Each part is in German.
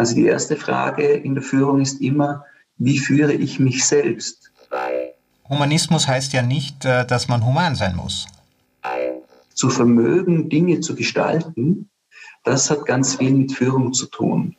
Also die erste Frage in der Führung ist immer, wie führe ich mich selbst? Humanismus heißt ja nicht, äh, dass man human sein muss. Zu vermögen, Dinge zu gestalten, das hat ganz viel mit Führung zu tun.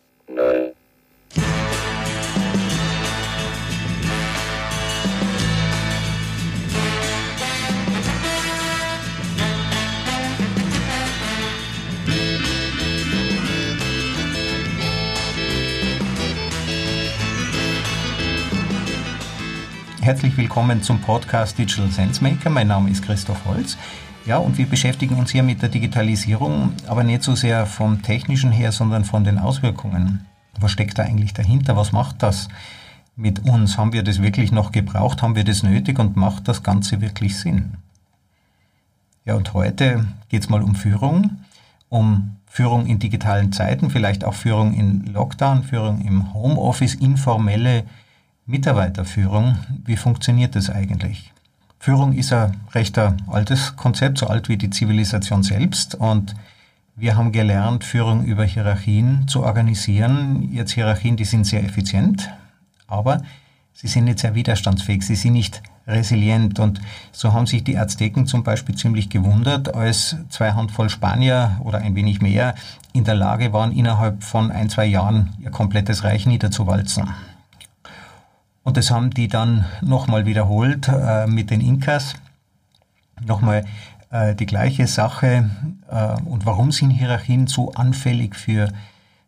Herzlich willkommen zum Podcast Digital Sense Maker. Mein Name ist Christoph Holz. Ja, und wir beschäftigen uns hier mit der Digitalisierung, aber nicht so sehr vom technischen her, sondern von den Auswirkungen. Was steckt da eigentlich dahinter? Was macht das mit uns? Haben wir das wirklich noch gebraucht? Haben wir das nötig? Und macht das Ganze wirklich Sinn? Ja, und heute geht es mal um Führung, um Führung in digitalen Zeiten, vielleicht auch Führung in Lockdown, Führung im Homeoffice, informelle Mitarbeiterführung, wie funktioniert das eigentlich? Führung ist ein recht altes Konzept, so alt wie die Zivilisation selbst. Und wir haben gelernt, Führung über Hierarchien zu organisieren. Jetzt Hierarchien, die sind sehr effizient, aber sie sind nicht sehr widerstandsfähig, sie sind nicht resilient. Und so haben sich die Azteken zum Beispiel ziemlich gewundert, als zwei Handvoll Spanier oder ein wenig mehr in der Lage waren, innerhalb von ein, zwei Jahren ihr komplettes Reich niederzuwalzen. Und das haben die dann nochmal wiederholt äh, mit den Inkas. Nochmal äh, die gleiche Sache. Äh, und warum sind Hierarchien so anfällig für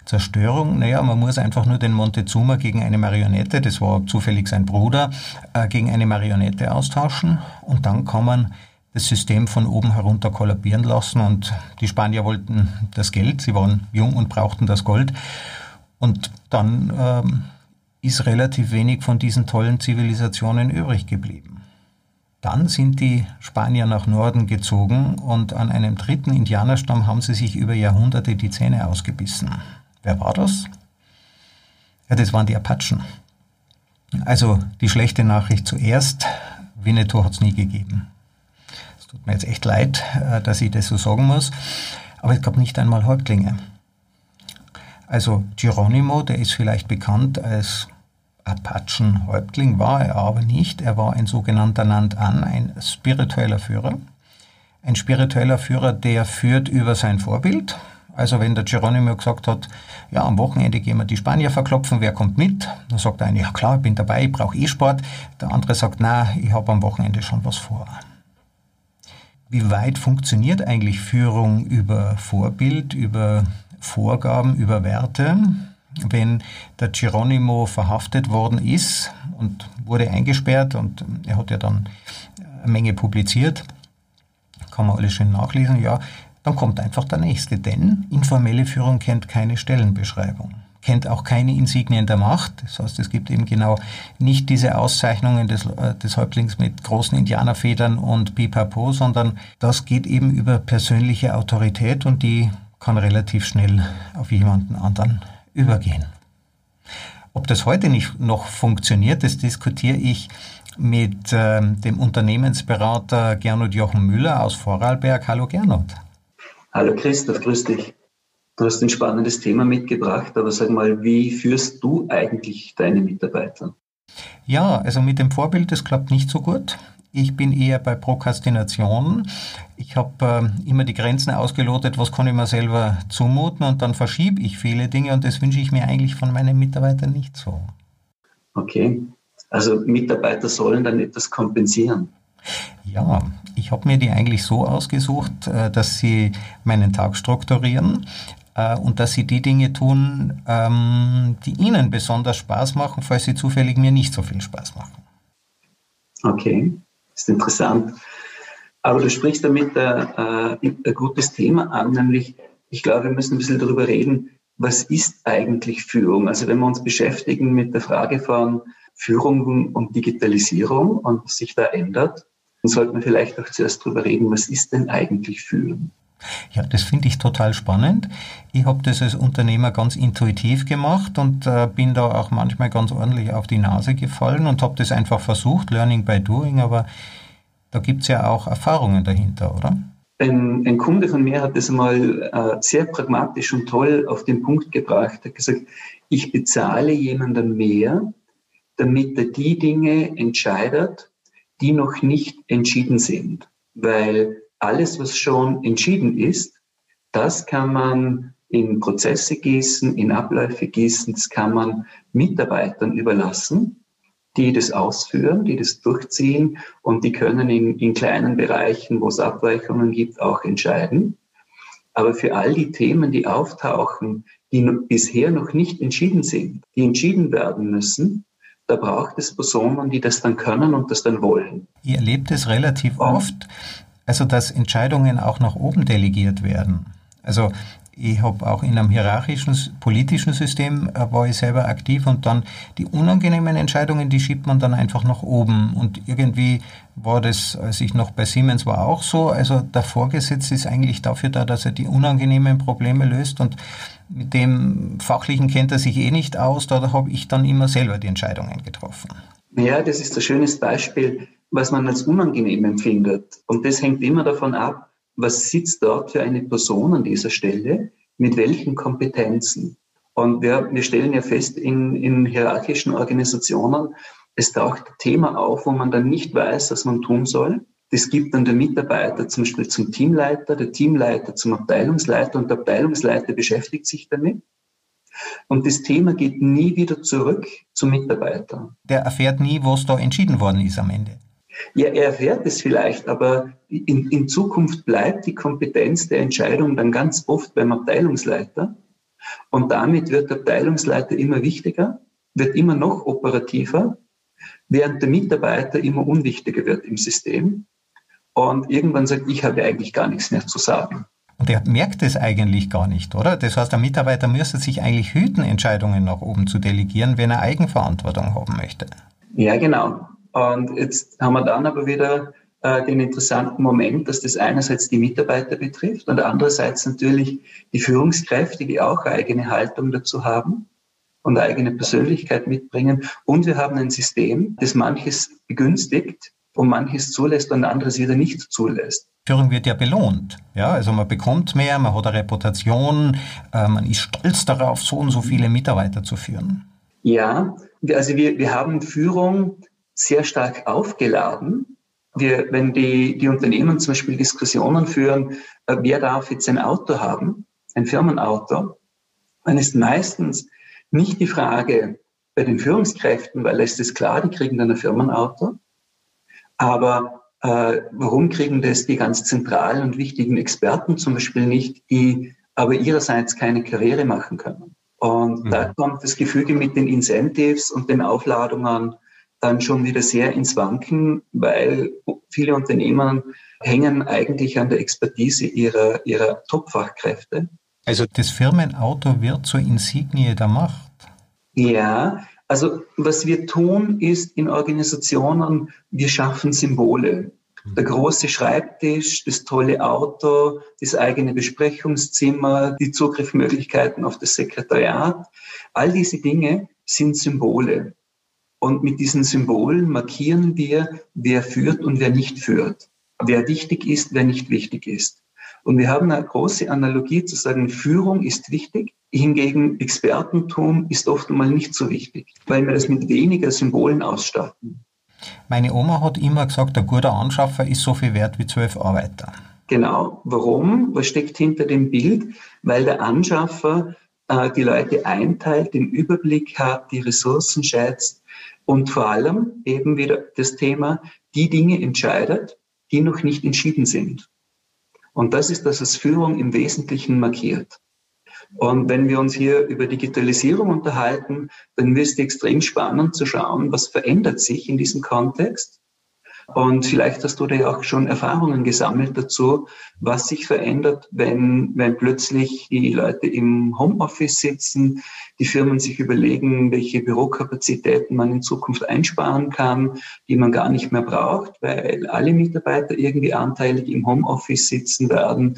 Zerstörung? Naja, man muss einfach nur den Montezuma gegen eine Marionette, das war zufällig sein Bruder, äh, gegen eine Marionette austauschen. Und dann kann man das System von oben herunter kollabieren lassen. Und die Spanier wollten das Geld, sie waren jung und brauchten das Gold. Und dann ähm, ist relativ wenig von diesen tollen Zivilisationen übrig geblieben. Dann sind die Spanier nach Norden gezogen und an einem dritten Indianerstamm haben sie sich über Jahrhunderte die Zähne ausgebissen. Wer war das? Ja, das waren die Apachen. Also die schlechte Nachricht zuerst, Winnetou hat es nie gegeben. Es tut mir jetzt echt leid, äh, dass ich das so sagen muss, aber es gab nicht einmal Häuptlinge. Also Geronimo, der ist vielleicht bekannt als Apachenhäuptling war er aber nicht. Er war ein sogenannter Nantan, ein spiritueller Führer. Ein spiritueller Führer, der führt über sein Vorbild. Also wenn der Geronimo gesagt hat, ja, am Wochenende gehen wir die Spanier verklopfen, wer kommt mit? Dann sagt der eine, ja klar, ich bin dabei, ich brauche eh Sport. Der andere sagt, na, ich habe am Wochenende schon was vor. Wie weit funktioniert eigentlich Führung über Vorbild, über Vorgaben, über Werte? Wenn der Geronimo verhaftet worden ist und wurde eingesperrt und er hat ja dann eine Menge publiziert, kann man alles schön nachlesen, ja, dann kommt einfach der nächste, denn informelle Führung kennt keine Stellenbeschreibung kennt auch keine Insignien der Macht. Das heißt, es gibt eben genau nicht diese Auszeichnungen des, äh, des Häuptlings mit großen Indianerfedern und Pipapo, sondern das geht eben über persönliche Autorität und die kann relativ schnell auf jemanden anderen übergehen. Ob das heute nicht noch funktioniert, das diskutiere ich mit äh, dem Unternehmensberater Gernot Jochen Müller aus Vorarlberg. Hallo Gernot. Hallo Christoph, grüß dich. Du hast ein spannendes Thema mitgebracht, aber sag mal, wie führst du eigentlich deine Mitarbeiter? Ja, also mit dem Vorbild, das klappt nicht so gut. Ich bin eher bei Prokrastination. Ich habe äh, immer die Grenzen ausgelotet, was kann ich mir selber zumuten und dann verschiebe ich viele Dinge und das wünsche ich mir eigentlich von meinen Mitarbeitern nicht so. Okay, also Mitarbeiter sollen dann etwas kompensieren. Ja, ich habe mir die eigentlich so ausgesucht, äh, dass sie meinen Tag strukturieren äh, und dass sie die Dinge tun, ähm, die ihnen besonders Spaß machen, falls sie zufällig mir nicht so viel Spaß machen. Okay ist interessant. Aber du sprichst damit äh, äh, ein gutes Thema an, nämlich ich glaube, wir müssen ein bisschen darüber reden, was ist eigentlich Führung? Also wenn wir uns beschäftigen mit der Frage von Führung und Digitalisierung und was sich da ändert, dann sollten wir vielleicht auch zuerst darüber reden, was ist denn eigentlich Führung? Ja, das finde ich total spannend. Ich habe das als Unternehmer ganz intuitiv gemacht und äh, bin da auch manchmal ganz ordentlich auf die Nase gefallen und habe das einfach versucht, Learning by Doing, aber da gibt es ja auch Erfahrungen dahinter, oder? ein, ein Kunde von mir hat das mal äh, sehr pragmatisch und toll auf den Punkt gebracht. Er hat gesagt, ich bezahle jemandem mehr, damit er die Dinge entscheidet, die noch nicht entschieden sind. Weil alles, was schon entschieden ist, das kann man in Prozesse gießen, in Abläufe gießen, das kann man Mitarbeitern überlassen, die das ausführen, die das durchziehen und die können in, in kleinen Bereichen, wo es Abweichungen gibt, auch entscheiden. Aber für all die Themen, die auftauchen, die bisher noch nicht entschieden sind, die entschieden werden müssen, da braucht es Personen, die das dann können und das dann wollen. Ihr erlebt es relativ oft, also dass Entscheidungen auch nach oben delegiert werden. Also ich habe auch in einem hierarchischen politischen System äh, war ich selber aktiv und dann die unangenehmen Entscheidungen, die schiebt man dann einfach nach oben. Und irgendwie war das, als ich noch bei Siemens war, auch so. Also der Vorgesetzte ist eigentlich dafür da, dass er die unangenehmen Probleme löst und mit dem Fachlichen kennt er sich eh nicht aus. Da habe ich dann immer selber die Entscheidungen getroffen. Ja, das ist ein schönes Beispiel, was man als unangenehm empfindet. Und das hängt immer davon ab, was sitzt dort für eine Person an dieser Stelle, mit welchen Kompetenzen. Und wir, wir stellen ja fest, in, in hierarchischen Organisationen, es taucht ein Thema auf, wo man dann nicht weiß, was man tun soll. Das gibt dann der Mitarbeiter zum Beispiel zum Teamleiter, der Teamleiter zum Abteilungsleiter und der Abteilungsleiter beschäftigt sich damit. Und das Thema geht nie wieder zurück zum Mitarbeiter. Der erfährt nie, was da entschieden worden ist am Ende. Ja, er erfährt es vielleicht, aber in, in Zukunft bleibt die Kompetenz der Entscheidung dann ganz oft beim Abteilungsleiter. Und damit wird der Abteilungsleiter immer wichtiger, wird immer noch operativer, während der Mitarbeiter immer unwichtiger wird im System. Und irgendwann sagt, ich habe eigentlich gar nichts mehr zu sagen. Und er merkt es eigentlich gar nicht, oder? Das heißt, der Mitarbeiter müsste sich eigentlich hüten, Entscheidungen nach oben zu delegieren, wenn er Eigenverantwortung haben möchte. Ja, genau. Und jetzt haben wir dann aber wieder äh, den interessanten Moment, dass das einerseits die Mitarbeiter betrifft und andererseits natürlich die Führungskräfte, die auch eigene Haltung dazu haben und eigene Persönlichkeit mitbringen. Und wir haben ein System, das manches begünstigt und manches zulässt und anderes wieder nicht zulässt. Führung wird ja belohnt. Ja, also man bekommt mehr, man hat eine Reputation, äh, man ist stolz darauf, so und so viele Mitarbeiter zu führen. Ja, also wir, wir haben Führung sehr stark aufgeladen. Wir, wenn die, die Unternehmen zum Beispiel Diskussionen führen, äh, wer darf jetzt ein Auto haben, ein Firmenauto, dann ist meistens nicht die Frage bei den Führungskräften, weil es ist klar, die kriegen dann ein Firmenauto. Aber äh, warum kriegen das die ganz zentralen und wichtigen Experten zum Beispiel nicht, die aber ihrerseits keine Karriere machen können? Und mhm. da kommt das Gefüge mit den Incentives und den Aufladungen dann schon wieder sehr ins Wanken, weil viele Unternehmen hängen eigentlich an der Expertise ihrer, ihrer Top-Fachkräfte. Also das Firmenauto wird zur Insignie der Macht. Ja, also was wir tun ist in Organisationen, wir schaffen Symbole. Der große Schreibtisch, das tolle Auto, das eigene Besprechungszimmer, die Zugriffsmöglichkeiten auf das Sekretariat, all diese Dinge sind Symbole. Und mit diesen Symbolen markieren wir, wer führt und wer nicht führt, wer wichtig ist, wer nicht wichtig ist. Und wir haben eine große Analogie zu sagen, Führung ist wichtig, hingegen Expertentum ist oft einmal nicht so wichtig, weil wir das mit weniger Symbolen ausstatten. Meine Oma hat immer gesagt, ein guter Anschaffer ist so viel wert wie zwölf Arbeiter. Genau. Warum? Was steckt hinter dem Bild? Weil der Anschaffer äh, die Leute einteilt, den Überblick hat, die Ressourcen schätzt und vor allem eben wieder das Thema, die Dinge entscheidet, die noch nicht entschieden sind. Und das ist das, was Führung im Wesentlichen markiert. Und wenn wir uns hier über Digitalisierung unterhalten, dann ist es extrem spannend zu schauen, was verändert sich in diesem Kontext und vielleicht hast du da ja auch schon Erfahrungen gesammelt dazu, was sich verändert, wenn, wenn plötzlich die Leute im Homeoffice sitzen, die Firmen sich überlegen, welche Bürokapazitäten man in Zukunft einsparen kann, die man gar nicht mehr braucht, weil alle Mitarbeiter irgendwie anteilig im Homeoffice sitzen werden.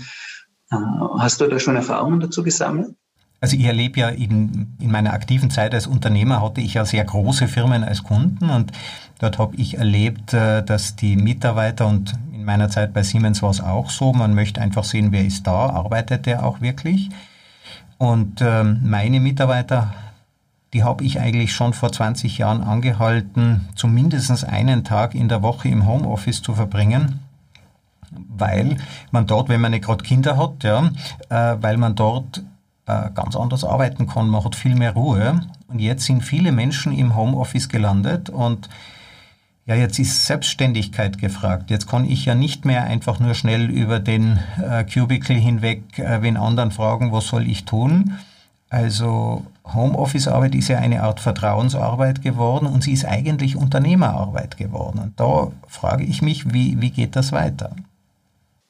Äh, hast du da schon Erfahrungen dazu gesammelt? Also ich erlebe ja in, in meiner aktiven Zeit als Unternehmer hatte ich ja sehr große Firmen als Kunden und dort habe ich erlebt, äh, dass die Mitarbeiter und in In meiner Zeit bei Siemens war es auch so. Man möchte einfach sehen, wer ist da, arbeitet der auch wirklich. Und ähm, meine Mitarbeiter, die habe ich eigentlich schon vor 20 Jahren angehalten, zumindest einen Tag in der Woche im Homeoffice zu verbringen weil man dort, wenn man nicht gerade Kinder hat, ja, äh, weil man dort ganz anders arbeiten kann. Man hat viel mehr Ruhe. Und jetzt sind viele Menschen im Homeoffice gelandet und ja, jetzt ist Selbstständigkeit gefragt. Jetzt kann ich ja nicht mehr einfach nur schnell über den äh, Cubicle hinweg äh, wen anderen fragen, was soll ich tun. Also Homeoffice-Arbeit ist ja eine Art Vertrauensarbeit geworden und sie ist eigentlich Unternehmerarbeit geworden. Und da frage ich mich, wie, wie geht das weiter?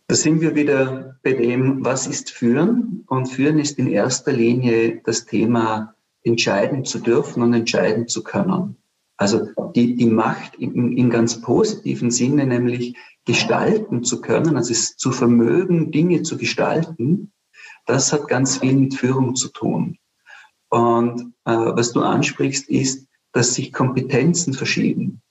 Da sind wir wieder bei dem, was ist Führen? Und Führen ist in erster Linie das Thema, entscheiden zu dürfen und entscheiden zu können. Also die, die Macht im, im ganz positiven Sinne, nämlich gestalten zu können, also es zu vermögen, Dinge zu gestalten, das hat ganz viel mit Führung zu tun. Und äh, was du ansprichst, ist, dass sich Kompetenzen verschieben.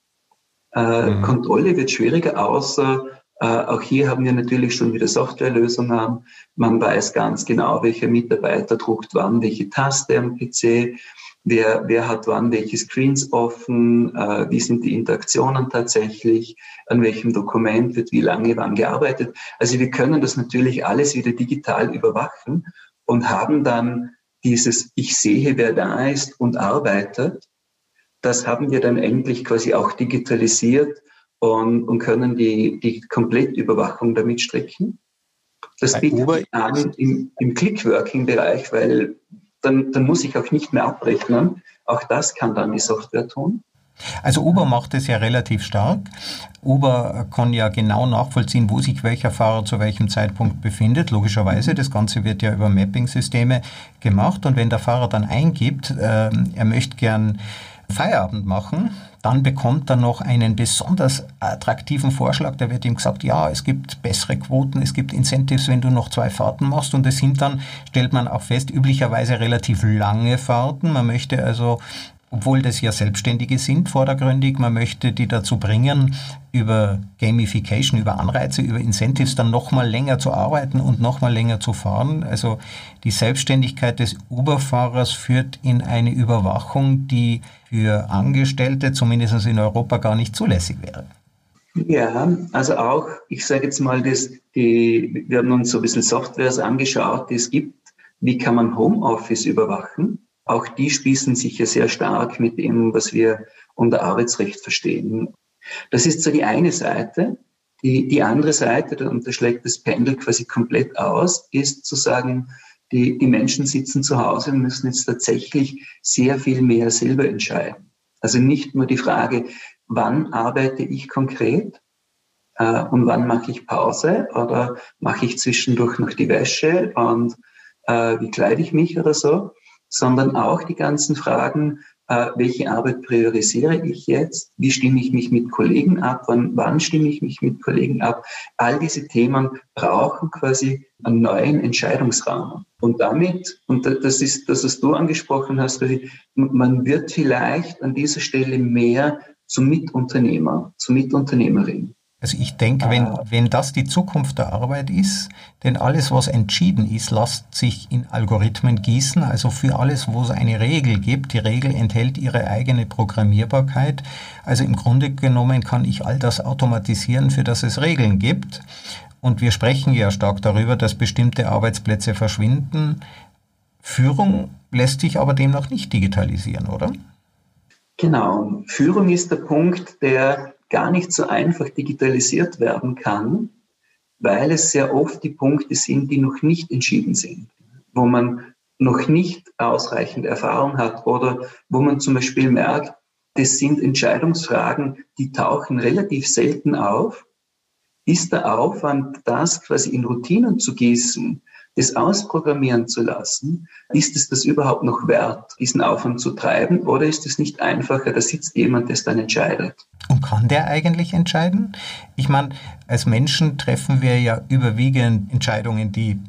Äh, mhm. Kontrolle wird schwieriger, außer auch hier haben wir natürlich schon wieder Softwarelösungen. Man weiß ganz genau, welcher Mitarbeiter druckt wann welche Taste am PC, wer, wer hat wann welche Screens offen, äh, wie sind die Interaktionen tatsächlich, an welchem Dokument wird wie lange wann gearbeitet. Also wir können das natürlich alles wieder digital überwachen und haben dann dieses Ich sehe, wer da ist und arbeitet. Das haben wir dann endlich quasi auch digitalisiert und, und können die, die Komplettüberwachung damit strecken. Das bietet sich an im, im Click-Working-Bereich, weil dann, dann muss ich auch nicht mehr abrechnen. Auch das kann dann die Software tun. Also Uber macht es ja relativ stark. Uber kann ja genau nachvollziehen, wo sich welcher Fahrer zu welchem Zeitpunkt befindet. Logischerweise, das Ganze wird ja über Mapping-Systeme gemacht. Und wenn der Fahrer dann eingibt, äh, er möchte gern Feierabend machen, dann bekommt er noch einen besonders attraktiven Vorschlag. Da wird ihm gesagt, ja, es gibt bessere Quoten, es gibt Incentives, wenn du noch zwei Fahrten machst. Und es sind dann, stellt man auch fest, üblicherweise relativ lange Fahrten. Man möchte also obwohl das ja Selbstständige sind, vordergründig. Man möchte die dazu bringen, über Gamification, über Anreize, über Incentives dann nochmal länger zu arbeiten und nochmal länger zu fahren. Also die Selbstständigkeit des Uber-Fahrers führt in eine Überwachung, die für Angestellte, zumindest in Europa, gar nicht zulässig wäre. Ja, also auch, ich sage jetzt mal, das, die, wir haben uns so ein bisschen Softwares angeschaut, die es gibt. Wie kann man Homeoffice überwachen? Auch die spießen sich ja sehr stark mit dem, was wir unter Arbeitsrecht verstehen. Das ist so die eine Seite. Die, die andere Seite, und da schlägt das Pendel quasi komplett aus, ist zu sagen, die, die Menschen sitzen zu Hause und müssen jetzt tatsächlich sehr viel mehr selber entscheiden. Also nicht nur die Frage, wann arbeite ich konkret äh, und wann mache ich Pause oder mache ich zwischendurch noch die Wäsche und äh, wie kleide ich mich oder so, sondern auch die ganzen Fragen, äh, welche Arbeit priorisiere ich jetzt, wie stimme ich mich mit Kollegen ab, wann, wann stimme ich mich mit Kollegen ab. All diese Themen brauchen quasi einen neuen Entscheidungsrahmen. Und damit, und das ist das, was du angesprochen hast, man wird vielleicht an dieser Stelle mehr zum Mitunternehmer, zur Mitunternehmerin. Also ich denke, wenn, ah. wenn das die Zukunft der Arbeit ist, denn alles, was entschieden ist, lässt sich in Algorithmen gießen. Also für alles, wo es eine Regel gibt, die Regel enthält ihre eigene Programmierbarkeit. Also im Grunde genommen kann ich all das automatisieren, für das es Regeln gibt. Und wir sprechen ja stark darüber, dass bestimmte Arbeitsplätze verschwinden. Führung lässt sich aber demnach nicht digitalisieren, oder? Genau. Führung ist der Punkt, der gar nicht so einfach digitalisiert werden kann, weil es sehr oft die Punkte sind, die noch nicht entschieden sind, wo man noch nicht ausreichend Erfahrung hat oder wo man zum Beispiel merkt, das sind Entscheidungsfragen, die tauchen relativ selten auf. Ist der Aufwand, das quasi in Routinen zu gießen, das ausprogrammieren zu lassen, ist es das überhaupt noch wert, diesen Aufwand zu treiben oder ist es nicht einfacher, da sitzt jemand, der es dann entscheidet? Und kann der eigentlich entscheiden? Ich meine, als Menschen treffen wir ja überwiegend Entscheidungen, die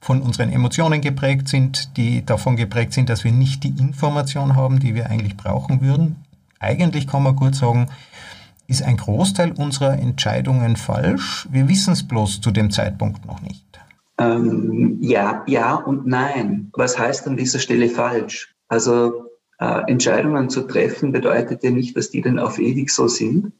von unseren Emotionen geprägt sind, die davon geprägt sind, dass wir nicht die Information haben, die wir eigentlich brauchen würden. Eigentlich kann man gut sagen, Ist ein Großteil unserer Entscheidungen falsch? Wir wissen es bloß zu dem Zeitpunkt noch nicht. Ähm, ja, ja und nein. Was heißt an dieser Stelle falsch? Also äh, Entscheidungen zu treffen bedeutet ja nicht, dass die dann auf ewig so sind,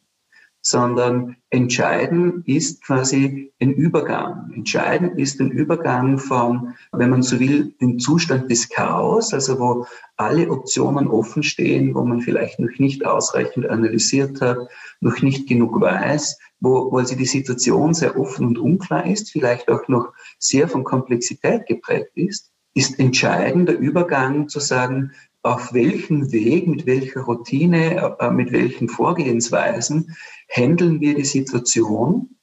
sondern entscheiden ist quasi ein Übergang. Entscheiden ist ein Übergang von, wenn man so will, dem Zustand des Chaos, also wo alle Optionen offen stehen, wo man vielleicht noch nicht ausreichend analysiert hat, noch nicht genug weiß, wo, wo also die Situation sehr offen und unklar ist, vielleicht auch noch sehr von Komplexität geprägt ist, ist entscheidend der Übergang zu sagen, auf welchem Weg, mit welcher Routine, äh, mit welchen Vorgehensweisen handeln wir die Situation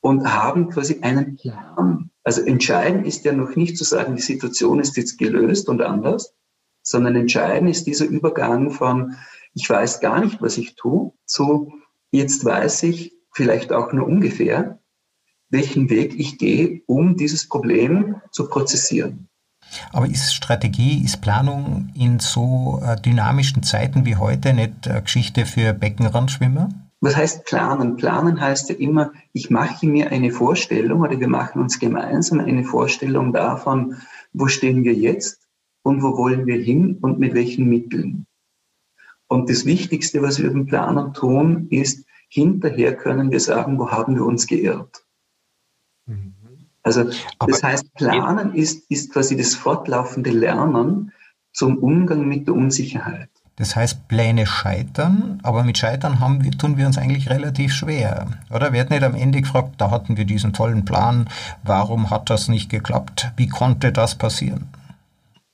und haben quasi einen Plan. Also entscheidend ist ja noch nicht zu sagen, die Situation ist jetzt gelöst und anders, sondern entscheidend ist dieser Übergang von, ich weiß gar nicht, was ich tue, zu, jetzt weiß ich vielleicht auch nur ungefähr, welchen Weg ich gehe, um dieses Problem zu prozessieren. Aber ist Strategie, ist Planung in so äh, dynamischen Zeiten wie heute nicht äh, Geschichte für Beckenrandschwimmer? Was heißt planen? Planen heißt ja immer, ich mache mir eine Vorstellung oder wir machen uns gemeinsam eine Vorstellung davon, wo stehen wir jetzt und wo wollen wir hin und mit welchen Mitteln. Und das Wichtigste, was wir beim Planen tun, ist, hinterher können wir sagen, wo haben wir uns geirrt. Mhm. Also Aber das heißt, Planen ist, ist quasi das fortlaufende Lernen zum Umgang mit der Unsicherheit. Das heißt, Pläne scheitern, aber mit Scheitern haben wir, tun wir uns eigentlich relativ schwer. Oder wird nicht am Ende gefragt, da hatten wir diesen tollen Plan, warum hat das nicht geklappt? Wie konnte das passieren?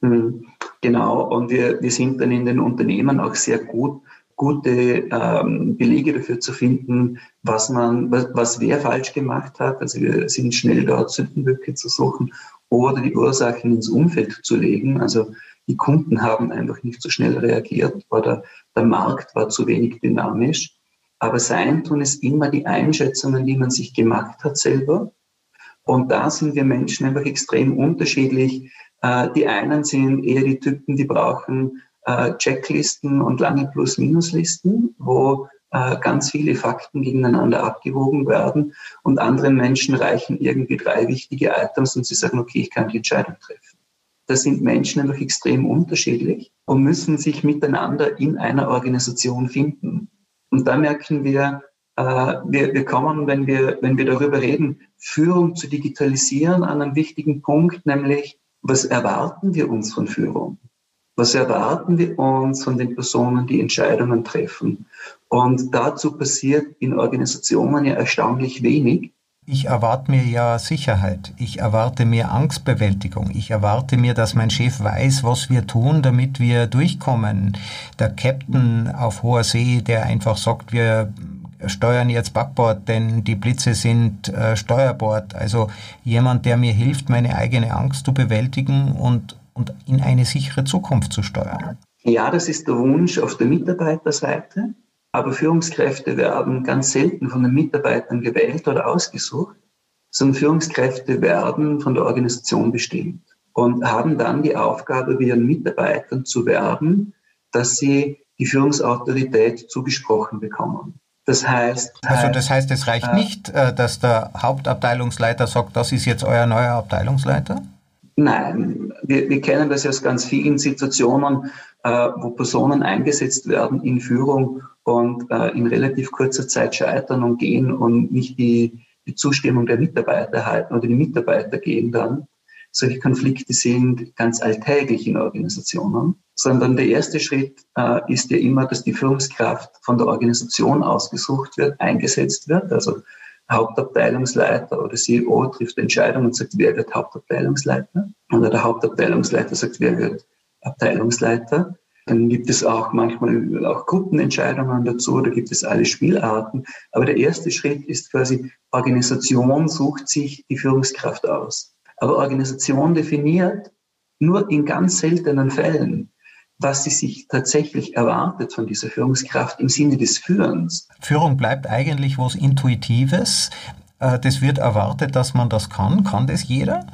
Hm, genau, und wir, wir sind dann in den Unternehmen auch sehr gut gute ähm, Belege dafür zu finden, was man, was, was wer falsch gemacht hat. Also wir sind schnell dort Sündenböcke zu suchen oder die Ursachen ins Umfeld zu legen. Also die Kunden haben einfach nicht so schnell reagiert oder der Markt war zu wenig dynamisch. Aber sein tun ist immer die Einschätzungen, die man sich gemacht hat selber. Und da sind wir Menschen einfach extrem unterschiedlich. Äh, die einen sind eher die Typen, die brauchen äh, Checklisten und lange Plus-Minus-Listen, wo äh, ganz viele Fakten gegeneinander abgewogen werden und anderen Menschen reichen irgendwie drei wichtige Items und sie sagen, okay, ich kann die Entscheidung treffen. Da sind Menschen einfach extrem unterschiedlich und müssen sich miteinander in einer Organisation finden. Und da merken wir, äh, wir, wir kommen, wenn wir, wenn wir darüber reden, Führung zu digitalisieren, an einen wichtigen Punkt, nämlich, was erwarten wir uns von Führung? Was erwarten wir uns von den Personen, die Entscheidungen treffen? Und dazu passiert in Organisationen ja erstaunlich wenig. Ich erwarte mir ja Sicherheit. Ich erwarte mir Angstbewältigung. Ich erwarte mir, dass mein Chef weiß, was wir tun, damit wir durchkommen. Der Captain auf hoher See, der einfach sagt, wir steuern jetzt Backbord, denn die Blitze sind äh, Steuerbord. Also jemand, der mir hilft, meine eigene Angst zu bewältigen und und in eine sichere Zukunft zu steuern? Ja, das ist der Wunsch auf der Mitarbeiterseite. Aber Führungskräfte werden ganz selten von den Mitarbeitern gewählt oder ausgesucht, sondern Führungskräfte werden von der Organisation bestimmt und haben dann die Aufgabe, bei ihren Mitarbeitern zu werben, dass sie die Führungsautorität zugesprochen bekommen. Das heißt. Also das heißt, es reicht äh, nicht, äh, dass der Hauptabteilungsleiter sagt, das ist jetzt euer neuer Abteilungsleiter? Nein, wir, wir kennen das ja aus ganz vielen Situationen, äh, wo Personen eingesetzt werden in Führung und äh, in relativ kurzer Zeit scheitern und gehen und nicht die, die Zustimmung der Mitarbeiter erhalten oder die Mitarbeiter gehen dann. Solche Konflikte sind ganz alltäglich in Organisationen, sondern der erste Schritt äh, ist ja immer, dass die Führungskraft von der Organisation ausgesucht wird, eingesetzt wird. Also Hauptabteilungsleiter oder CEO trifft Entscheidungen und sagt, wer wird Hauptabteilungsleiter? Oder der Hauptabteilungsleiter sagt, wer wird Abteilungsleiter? Dann gibt es auch manchmal auch Gruppenentscheidungen dazu, da gibt es alle Spielarten. Aber der erste Schritt ist quasi, Organisation sucht sich die Führungskraft aus. Aber Organisation definiert nur in ganz seltenen Fällen, was sie sich tatsächlich erwartet von dieser Führungskraft im Sinne des Führens. Führung bleibt eigentlich was Intuitives. Äh, das wird erwartet, dass man das kann. Kann das jeder?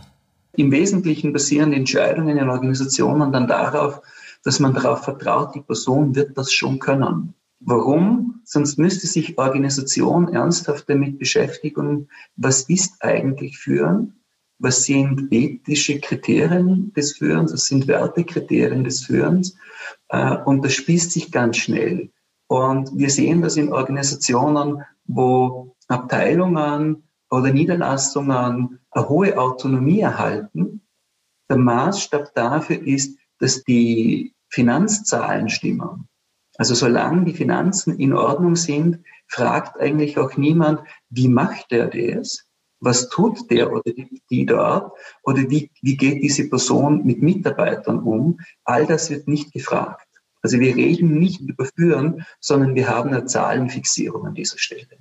Im Wesentlichen basieren die Entscheidungen in Organisationen dann darauf, dass man darauf vertraut, die Person wird das schon können. Warum? Sonst müsste sich Organisation ernsthaft damit beschäftigen, was ist eigentlich Führen? Was sind ethische Kriterien des Führens? Was sind Wertekriterien des Führens? Äh, und das spießt sich ganz schnell. Und wir sehen das in Organisationen, wo Abteilungen oder Niederlassungen eine hohe Autonomie erhalten. Der Maßstab dafür ist, dass die Finanzzahlen stimmen. Also solange die Finanzen in Ordnung sind, fragt eigentlich auch niemand, wie macht der das? Was tut der oder die, die dort? Oder wie, wie geht diese Person mit Mitarbeitern um? All das wird nicht gefragt. Also wir reden nicht über Führen, sondern wir haben eine Zahlenfixierung an dieser Stelle.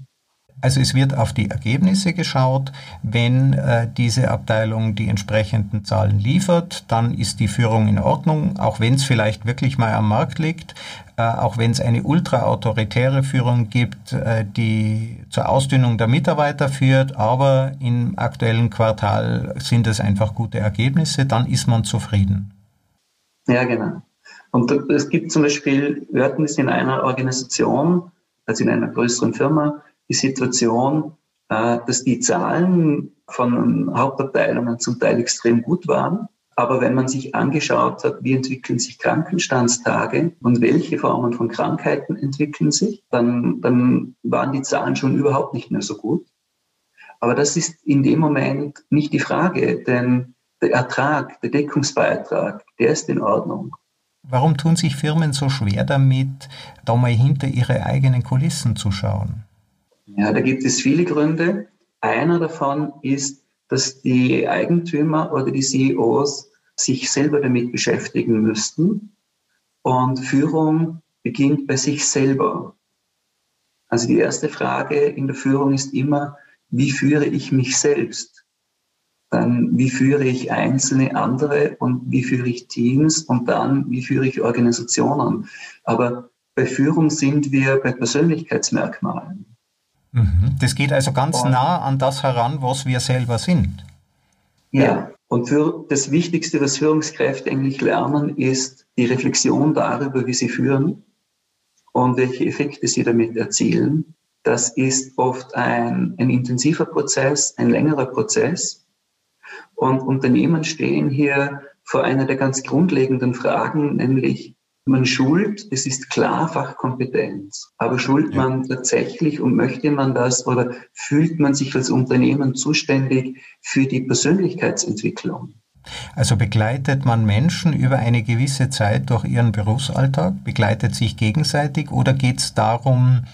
Also es wird auf die Ergebnisse geschaut. Wenn äh, diese Abteilung die entsprechenden Zahlen liefert, dann ist die Führung in Ordnung, auch wenn es vielleicht wirklich mal am Markt liegt, äh, auch wenn es eine ultraautoritäre Führung gibt, äh, die zur Ausdünnung der Mitarbeiter führt, aber im aktuellen Quartal sind es einfach gute Ergebnisse, dann ist man zufrieden. Ja, genau. Und es gibt zum Beispiel, wir hatten es in einer Organisation, also in einer größeren Firma, die Situation, äh, dass die Zahlen von Hauptabteilungen zum Teil extrem gut waren. Aber wenn man sich angeschaut hat, wie entwickeln sich Krankenstandstage und welche Formen von Krankheiten entwickeln sich, dann, dann waren die Zahlen schon überhaupt nicht mehr so gut. Aber das ist in dem Moment nicht die Frage, denn der Ertrag, der Deckungsbeitrag, der ist in Ordnung. Warum tun sich Firmen so schwer damit, da mal hinter ihre eigenen Kulissen zu schauen? Ja, da gibt es viele Gründe. Einer davon ist, dass die Eigentümer oder die CEOs sich selber damit beschäftigen müssten. Und Führung beginnt bei sich selber. Also die erste Frage in der Führung ist immer, wie führe ich mich selbst? dann wie führe ich einzelne andere und wie führe ich Teams und dann wie führe ich Organisationen. Aber bei Führung sind wir bei Persönlichkeitsmerkmalen. Mhm. Das geht also ganz und, nah an das heran, was wir selber sind. Ja, und für das Wichtigste, was Führungskräfte eigentlich lernen, ist die Reflexion darüber, wie sie führen und welche Effekte sie damit erzielen. Das ist oft ein, ein intensiver Prozess, ein längerer Prozess. Und Unternehmen stehen hier vor einer der ganz grundlegenden Fragen, nämlich man schult, es ist klar Fachkompetenz, aber schult man tatsächlich und möchte man das oder fühlt man sich als Unternehmen zuständig für die Persönlichkeitsentwicklung? Also begleitet man Menschen über eine gewisse Zeit durch ihren Berufsalltag, begleitet sich gegenseitig oder geht es darum,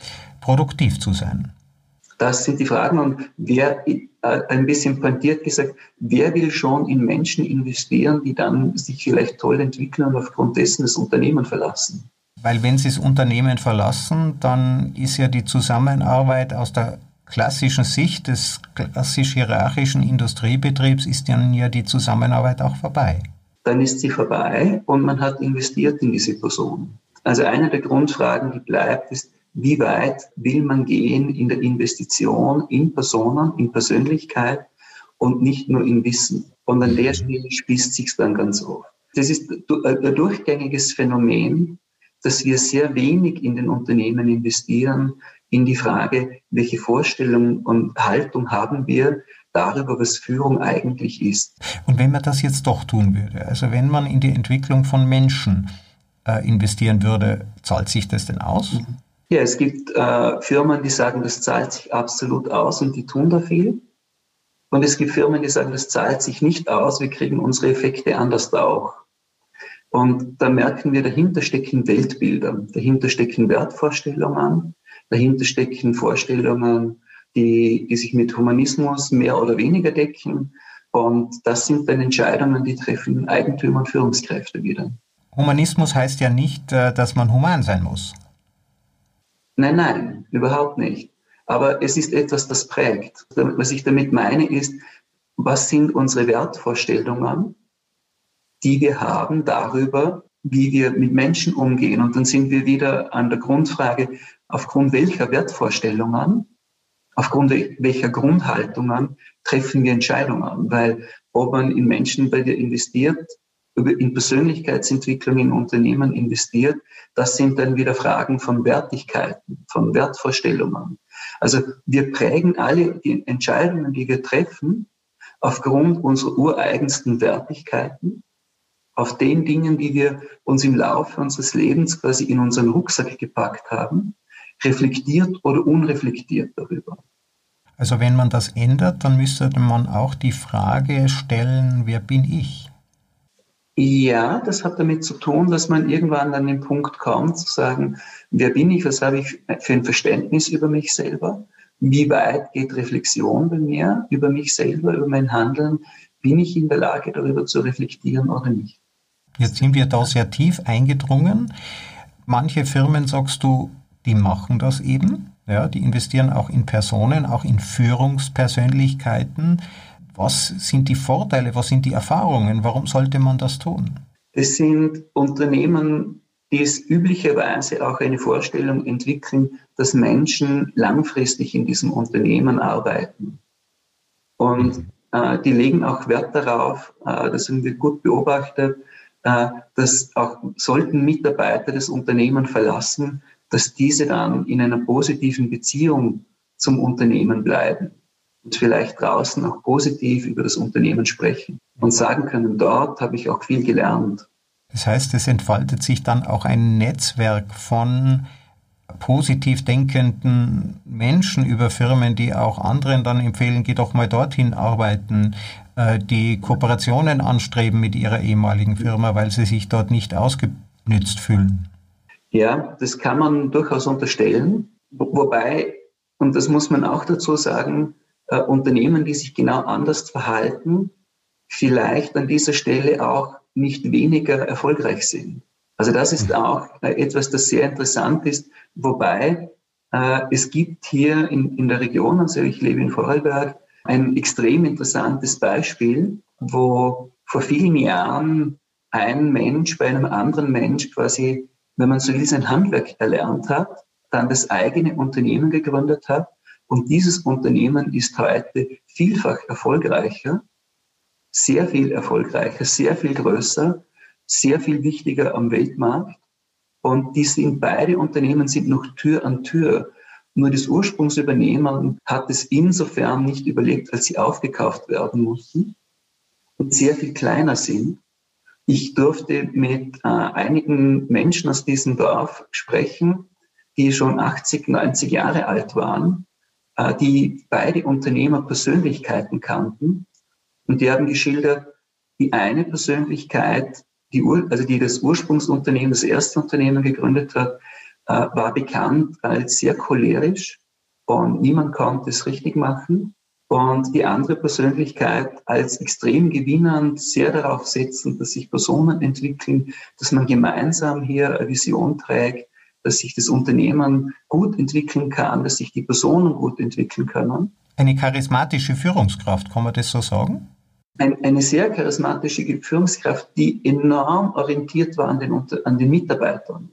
produktiv zu sein? Das sind die Fragen. Und wer, ein bisschen pointiert gesagt, wer will schon in Menschen investieren, die dann sich vielleicht toll entwickeln und aufgrund dessen das Unternehmen verlassen? Weil wenn Sie das Unternehmen verlassen, dann ist ja die Zusammenarbeit aus der klassischen Sicht des klassisch hierarchischen Industriebetriebs ist dann ja die Zusammenarbeit auch vorbei. Dann ist sie vorbei und man hat investiert in diese Person. Also eine der Grundfragen, die bleibt, ist, wie weit will man gehen in der Investition in Personen, in Persönlichkeit und nicht nur in Wissen. Und an der Stelle spießt sich dann ganz oft. Das ist ein durchgängiges Phänomen, dass wir sehr wenig in den Unternehmen investieren in die Frage, welche Vorstellung und Haltung haben wir darüber, was Führung eigentlich ist. Und wenn man das jetzt doch tun würde, also wenn man in die Entwicklung von Menschen äh, investieren würde, zahlt sich das denn aus? Mhm. Ja, es gibt äh, Firmen, die sagen, das zahlt sich absolut aus und die tun da viel. Und es gibt Firmen, die sagen, das zahlt sich nicht aus, wir kriegen unsere Effekte anders da auch. Und da merken wir, dahinter stecken Weltbilder, dahinter stecken Wertvorstellungen, dahinter stecken Vorstellungen, die, die sich mit Humanismus mehr oder weniger decken. Und das sind dann Entscheidungen, die treffen Eigentümer und Führungskräfte wieder. Humanismus heißt ja nicht, äh, dass man human sein muss. Nein, nein, überhaupt nicht. Aber es ist etwas, das prägt. Was ich damit meine ist, was sind unsere Wertvorstellungen, die wir haben darüber, wie wir mit Menschen umgehen. Und dann sind wir wieder an der Grundfrage, aufgrund welcher Wertvorstellungen, aufgrund welcher Grundhaltungen treffen wir Entscheidungen. Weil ob man in Menschen bei dir investiert, in Persönlichkeitsentwicklung in Unternehmen investiert, das sind dann wieder Fragen von Wertigkeiten, von Wertvorstellungen. Also wir prägen alle die Entscheidungen, die wir treffen, aufgrund unserer ureigensten Wertigkeiten, auf den Dingen, die wir uns im Laufe unseres Lebens quasi in unseren Rucksack gepackt haben, reflektiert oder unreflektiert darüber. Also wenn man das ändert, dann müsste man auch die Frage stellen, wer bin ich? Ja, das hat damit zu tun, dass man irgendwann an den Punkt kommt, zu sagen, wer bin ich, was habe ich für ein Verständnis über mich selber, wie weit geht Reflexion bei mir über mich selber, über mein Handeln, bin ich in der Lage, darüber zu reflektieren oder nicht. Jetzt sind wir da sehr tief eingedrungen. Manche Firmen, sagst du, die machen das eben. Ja, die investieren auch in Personen, auch in Führungspersönlichkeiten. Was sind die Vorteile, was sind die Erfahrungen? Warum sollte man das tun? Es sind Unternehmen, die es üblicherweise auch eine Vorstellung entwickeln, dass Menschen langfristig in diesem Unternehmen arbeiten. Und äh, die legen auch Wert darauf, äh, das haben wir gut beobachtet, äh, dass auch sollten Mitarbeiter das Unternehmen verlassen, dass diese dann in einer positiven Beziehung zum Unternehmen bleiben und vielleicht draußen auch positiv über das Unternehmen sprechen und sagen können, dort habe ich auch viel gelernt. Das heißt, es entfaltet sich dann auch ein Netzwerk von positiv denkenden Menschen über Firmen, die auch anderen dann empfehlen, geh doch mal dorthin arbeiten, äh, die Kooperationen anstreben mit ihrer ehemaligen Firma, weil sie sich dort nicht ausgenützt fühlen. Ja, das kann man durchaus unterstellen, wobei, und das muss man auch dazu sagen, äh, Unternehmen, die sich genau anders verhalten, vielleicht an dieser Stelle auch nicht weniger erfolgreich sind. Also das ist mhm. auch äh, etwas, das sehr interessant ist, wobei äh, es gibt hier in, in der Region, also ich lebe in Vorarlberg, ein extrem interessantes Beispiel, wo vor vielen Jahren ein Mensch bei einem anderen Mensch quasi, wenn man so will, sein Handwerk erlernt hat, dann das eigene Unternehmen gegründet hat und dieses Unternehmen ist heute vielfach erfolgreicher, sehr viel erfolgreicher, sehr viel größer, sehr viel wichtiger am Weltmarkt. Und die sind, beide Unternehmen sind noch Tür an Tür. Nur das Ursprungsübernehmen hat es insofern nicht überlebt, als sie aufgekauft werden mussten und sehr viel kleiner sind. Ich durfte mit äh, einigen Menschen aus diesem Dorf sprechen, die schon 80, 90 Jahre alt waren die beide Unternehmer Persönlichkeiten kannten. Und die haben geschildert, die eine Persönlichkeit, die, also die das Ursprungsunternehmen, das erste Unternehmen gegründet hat, äh, war bekannt als sehr cholerisch und niemand konnte es richtig machen. Und die andere Persönlichkeit als extrem gewinnend, sehr darauf setzend, dass sich Personen entwickeln, dass man gemeinsam hier eine Vision trägt, dass sich das Unternehmen gut entwickeln kann, dass sich die Personen gut entwickeln können. Eine charismatische Führungskraft, kann man das so sagen? Ein, eine sehr charismatische Führungskraft, die enorm orientiert war an den, an den Mitarbeitern.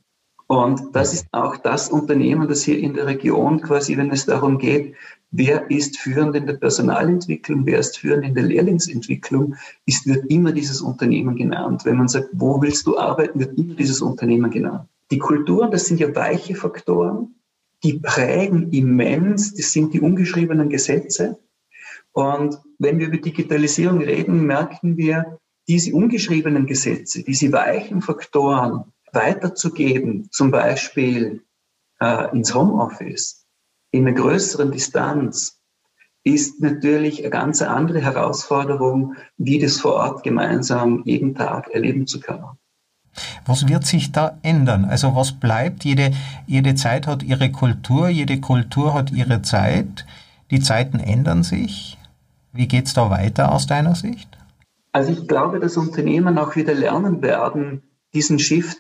Und das ist auch das Unternehmen, das hier in der Region quasi, wenn es darum geht, wer ist führend in der Personalentwicklung, wer ist führend in der Lehrlingsentwicklung, ist, wird immer dieses Unternehmen genannt. Wenn man sagt, wo willst du arbeiten, wird immer dieses Unternehmen genannt. Die Kulturen, das sind ja weiche Faktoren, die prägen immens, das sind die ungeschriebenen Gesetze. Und wenn wir über Digitalisierung reden, merken wir, diese ungeschriebenen Gesetze, diese weichen Faktoren weiterzugeben, zum Beispiel äh, ins Homeoffice, in einer größeren Distanz, ist natürlich eine ganz andere Herausforderung, wie das vor Ort gemeinsam jeden Tag erleben zu können. Was wird sich da ändern? Also was bleibt? Jede, jede Zeit hat ihre Kultur, jede Kultur hat ihre Zeit. Die Zeiten ändern sich. Wie geht es da weiter aus deiner Sicht? Also ich glaube, dass Unternehmen auch wieder lernen werden, diesen Shift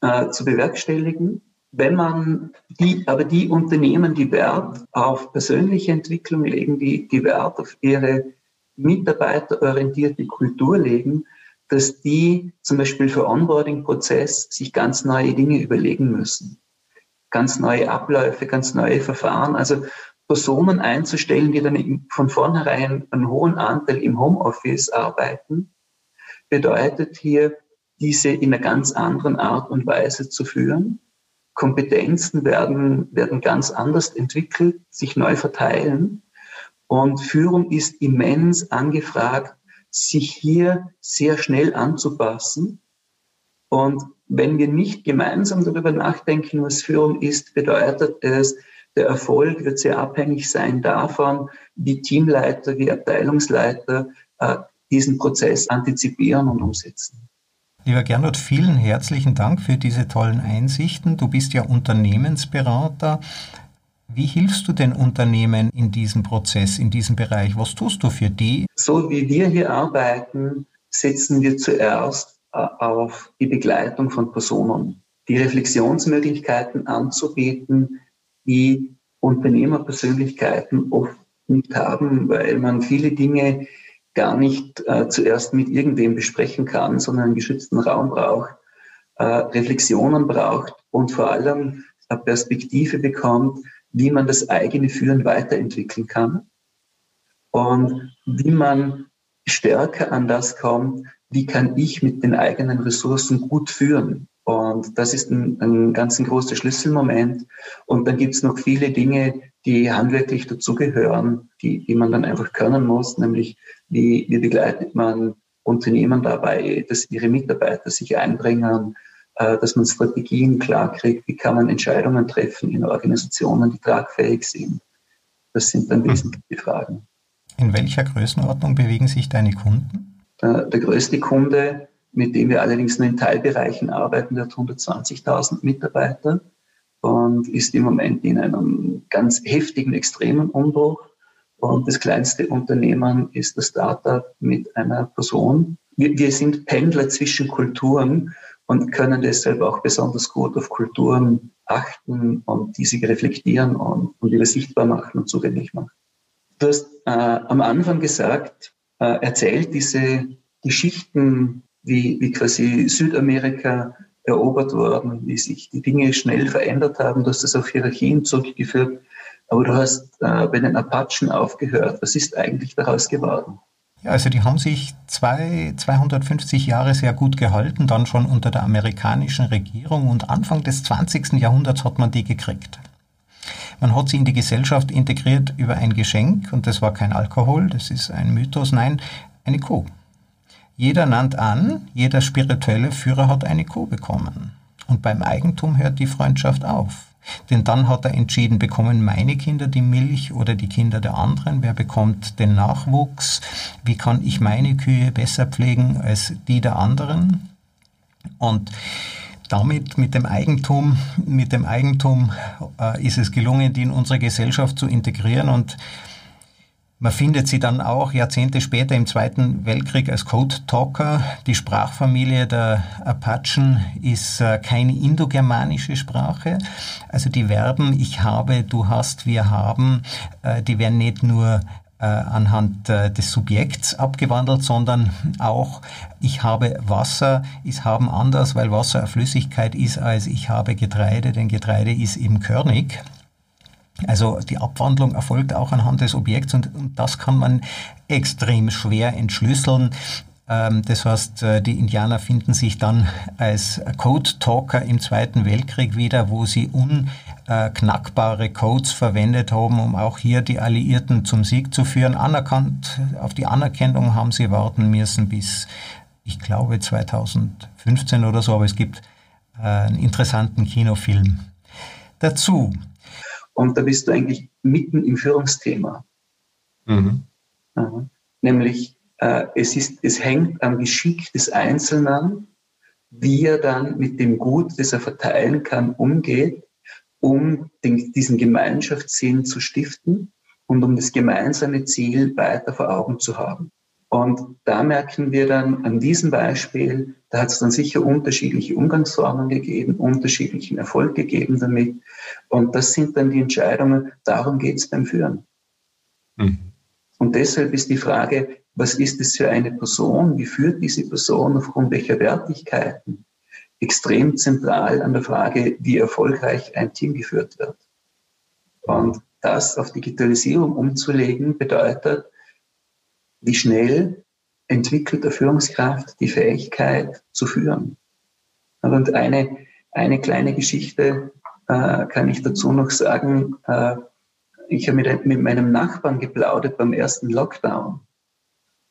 äh, zu bewerkstelligen. Wenn man die, aber die Unternehmen, die Wert auf persönliche Entwicklung legen, die, die Wert auf ihre mitarbeiterorientierte Kultur legen, dass die zum Beispiel für Onboarding-Prozess sich ganz neue Dinge überlegen müssen. Ganz neue Abläufe, ganz neue Verfahren. Also Personen einzustellen, die dann von vornherein einen hohen Anteil im Homeoffice arbeiten, bedeutet hier, diese in einer ganz anderen Art und Weise zu führen. Kompetenzen werden, werden ganz anders entwickelt, sich neu verteilen. Und Führung ist immens angefragt, sich hier sehr schnell anzupassen. Und wenn wir nicht gemeinsam darüber nachdenken, was Führung ist, bedeutet es, der Erfolg wird sehr abhängig sein davon, wie Teamleiter, wie Abteilungsleiter äh, diesen Prozess antizipieren und umsetzen. Lieber Gernot, vielen herzlichen Dank für diese tollen Einsichten. Du bist ja Unternehmensberater. Wie hilfst du den Unternehmen in diesem Prozess, in diesem Bereich? Was tust du für die? So wie wir hier arbeiten, setzen wir zuerst äh, auf die Begleitung von Personen, die Reflexionsmöglichkeiten anzubieten, die Unternehmerpersönlichkeiten oft nicht haben, weil man viele Dinge gar nicht äh, zuerst mit irgendwem besprechen kann, sondern einen geschützten Raum braucht, äh, Reflexionen braucht und vor allem eine Perspektive bekommt, wie man das eigene Führen weiterentwickeln kann und wie man stärker an das kommt, wie kann ich mit den eigenen Ressourcen gut führen. Und das ist ein, ein ganz ein großer Schlüsselmoment. Und dann gibt es noch viele Dinge, die handwerklich dazugehören, die, die man dann einfach können muss, nämlich wie, wie begleitet man Unternehmen dabei, dass ihre Mitarbeiter sich einbringen, dass man Strategien klar kriegt, wie kann man Entscheidungen treffen in Organisationen, die tragfähig sind. Das sind dann hm. wesentliche Fragen. In welcher Größenordnung bewegen sich deine Kunden? Der, der größte Kunde mit dem wir allerdings nur in Teilbereichen arbeiten. Der hat 120.000 Mitarbeiter und ist im Moment in einem ganz heftigen, extremen Umbruch. Und das kleinste Unternehmen ist das Startup mit einer Person. Wir, wir sind Pendler zwischen Kulturen und können deshalb auch besonders gut auf Kulturen achten und diese reflektieren und, und wieder sichtbar machen und zugänglich machen. Du hast äh, am Anfang gesagt, äh, erzählt diese Geschichten wie, wie quasi Südamerika erobert worden, wie sich die Dinge schnell verändert haben. Du hast das auf Hierarchien zurückgeführt. Aber du hast äh, bei den Apachen aufgehört. Was ist eigentlich daraus geworden? Ja, also die haben sich zwei, 250 Jahre sehr gut gehalten, dann schon unter der amerikanischen Regierung und Anfang des 20. Jahrhunderts hat man die gekriegt. Man hat sie in die Gesellschaft integriert über ein Geschenk und das war kein Alkohol, das ist ein Mythos, nein, eine Kuh. Jeder nannt an, jeder spirituelle Führer hat eine Kuh bekommen. Und beim Eigentum hört die Freundschaft auf. Denn dann hat er entschieden, bekommen meine Kinder die Milch oder die Kinder der anderen? Wer bekommt den Nachwuchs? Wie kann ich meine Kühe besser pflegen als die der anderen? Und damit mit dem Eigentum, mit dem Eigentum äh, ist es gelungen, die in unsere Gesellschaft zu integrieren und man findet sie dann auch Jahrzehnte später im Zweiten Weltkrieg als Code Talker. Die Sprachfamilie der Apachen ist äh, keine indogermanische Sprache. Also die Verben ich habe, du hast, wir haben, äh, die werden nicht nur äh, anhand des Subjekts abgewandelt, sondern auch ich habe Wasser ist haben anders, weil Wasser eine Flüssigkeit ist als ich habe Getreide, denn Getreide ist eben körnig. Also die Abwandlung erfolgt auch anhand des Objekts und, und das kann man extrem schwer entschlüsseln. Ähm, das heißt, äh, die Indianer finden sich dann als Code-Talker im Zweiten Weltkrieg wieder, wo sie unknackbare Codes verwendet haben, um auch hier die Alliierten zum Sieg zu führen. Anerkannt, auf die Anerkennung haben sie warten müssen bis, ich glaube, 2015 oder so, aber es gibt äh, einen interessanten Kinofilm dazu. Und da bist du eigentlich mitten im Führungsthema. Mhm. Ja, nämlich, äh, es, ist, es hängt am Geschick des Einzelnen, wie er dann mit dem Gut, das er verteilen kann, umgeht, um den, diesen Gemeinschaftssinn zu stiften und um das gemeinsame Ziel weiter vor Augen zu haben. Und da merken wir dann an diesem Beispiel, da hat es dann sicher unterschiedliche Umgangsformen gegeben, unterschiedlichen Erfolg gegeben damit. Und das sind dann die Entscheidungen, darum geht es beim Führen. Mhm. Und deshalb ist die Frage, was ist es für eine Person, wie führt diese Person, aufgrund welcher Wertigkeiten, extrem zentral an der Frage, wie erfolgreich ein Team geführt wird. Und das auf Digitalisierung umzulegen, bedeutet, wie schnell entwickelt der Führungskraft die Fähigkeit zu führen. Und eine, eine kleine Geschichte äh, kann ich dazu noch sagen. Äh, ich habe mit, mit meinem Nachbarn geplaudert beim ersten Lockdown.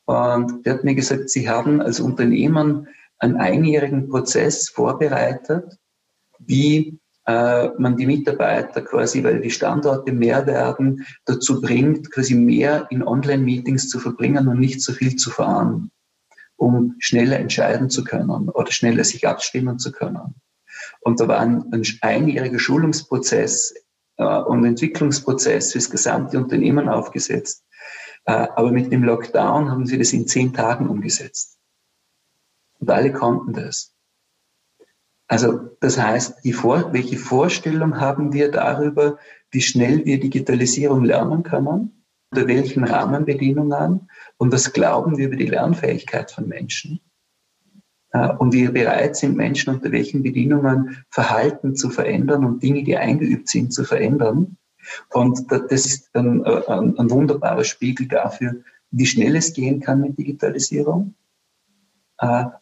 Und der hat mir gesagt, sie haben als Unternehmen einen einjährigen Prozess vorbereitet, wie äh, man die Mitarbeiter quasi, weil die Standorte mehr werden, dazu bringt, quasi mehr in Online-Meetings zu verbringen und nicht so viel zu fahren, um schneller entscheiden zu können oder schneller sich abstimmen zu können. Und da war ein, ein einjähriger Schulungsprozess äh, und Entwicklungsprozess für das gesamte Unternehmen aufgesetzt. Äh, aber mit dem Lockdown haben sie das in zehn Tagen umgesetzt. Und alle konnten das. Also das heißt, Vor welche Vorstellung haben wir darüber, wie schnell wir Digitalisierung lernen können, unter welchen Rahmenbedingungen und was glauben wir über die Lernfähigkeit von Menschen äh, und wie bereit sind Menschen unter welchen Bedingungen Verhalten zu verändern und Dinge, die eingeübt sind, zu verändern. Und das ist ein, ein, ein wunderbarer Spiegel dafür, wie schnell es gehen kann mit Digitalisierung äh,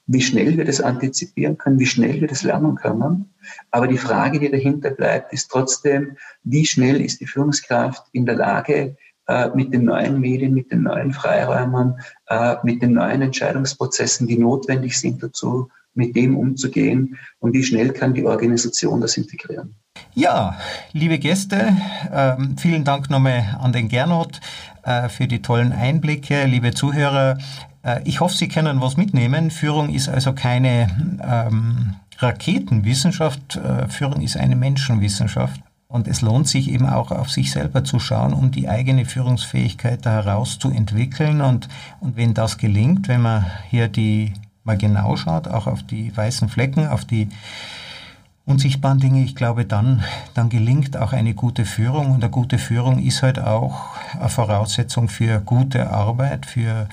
wie schnell wir das antizipieren können, wie schnell wir das lernen können. Aber die Frage, die dahinter bleibt, ist trotzdem, wie schnell ist die Führungskraft in der Lage, äh, mit den neuen Medien, mit den neuen Freiräumen, äh, mit den neuen Entscheidungsprozessen, die notwendig sind dazu, mit dem umzugehen und wie schnell kann die Organisation das integrieren. Ja, liebe Gäste, ähm, vielen Dank nochmal an den Gernot äh, für die tollen Einblicke. Liebe Zuhörer, äh, ich hoffe, Sie können was mitnehmen. Führung ist also keine ähm, Raketenwissenschaft, äh, Führung ist eine Menschenwissenschaft. Und es lohnt sich eben auch auf sich selber zu schauen, um die eigene Führungsfähigkeit da herauszuentwickeln. Und, und wenn das gelingt, wenn man hier die mal genau schaut, auch auf die weißen Flecken, auf die unsichtbaren Dinge, ich glaube, dann, dann gelingt auch eine gute Führung. Und eine gute Führung ist halt auch eine Voraussetzung für gute Arbeit, für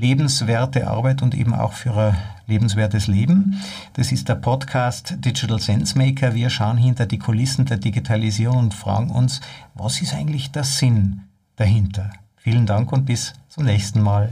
lebenswerte Arbeit und eben auch für ein lebenswertes Leben. Das ist der Podcast Digital Sense Maker. Wir schauen hinter die Kulissen der Digitalisierung und fragen uns, was ist eigentlich der Sinn dahinter? Vielen Dank und bis zum nächsten Mal.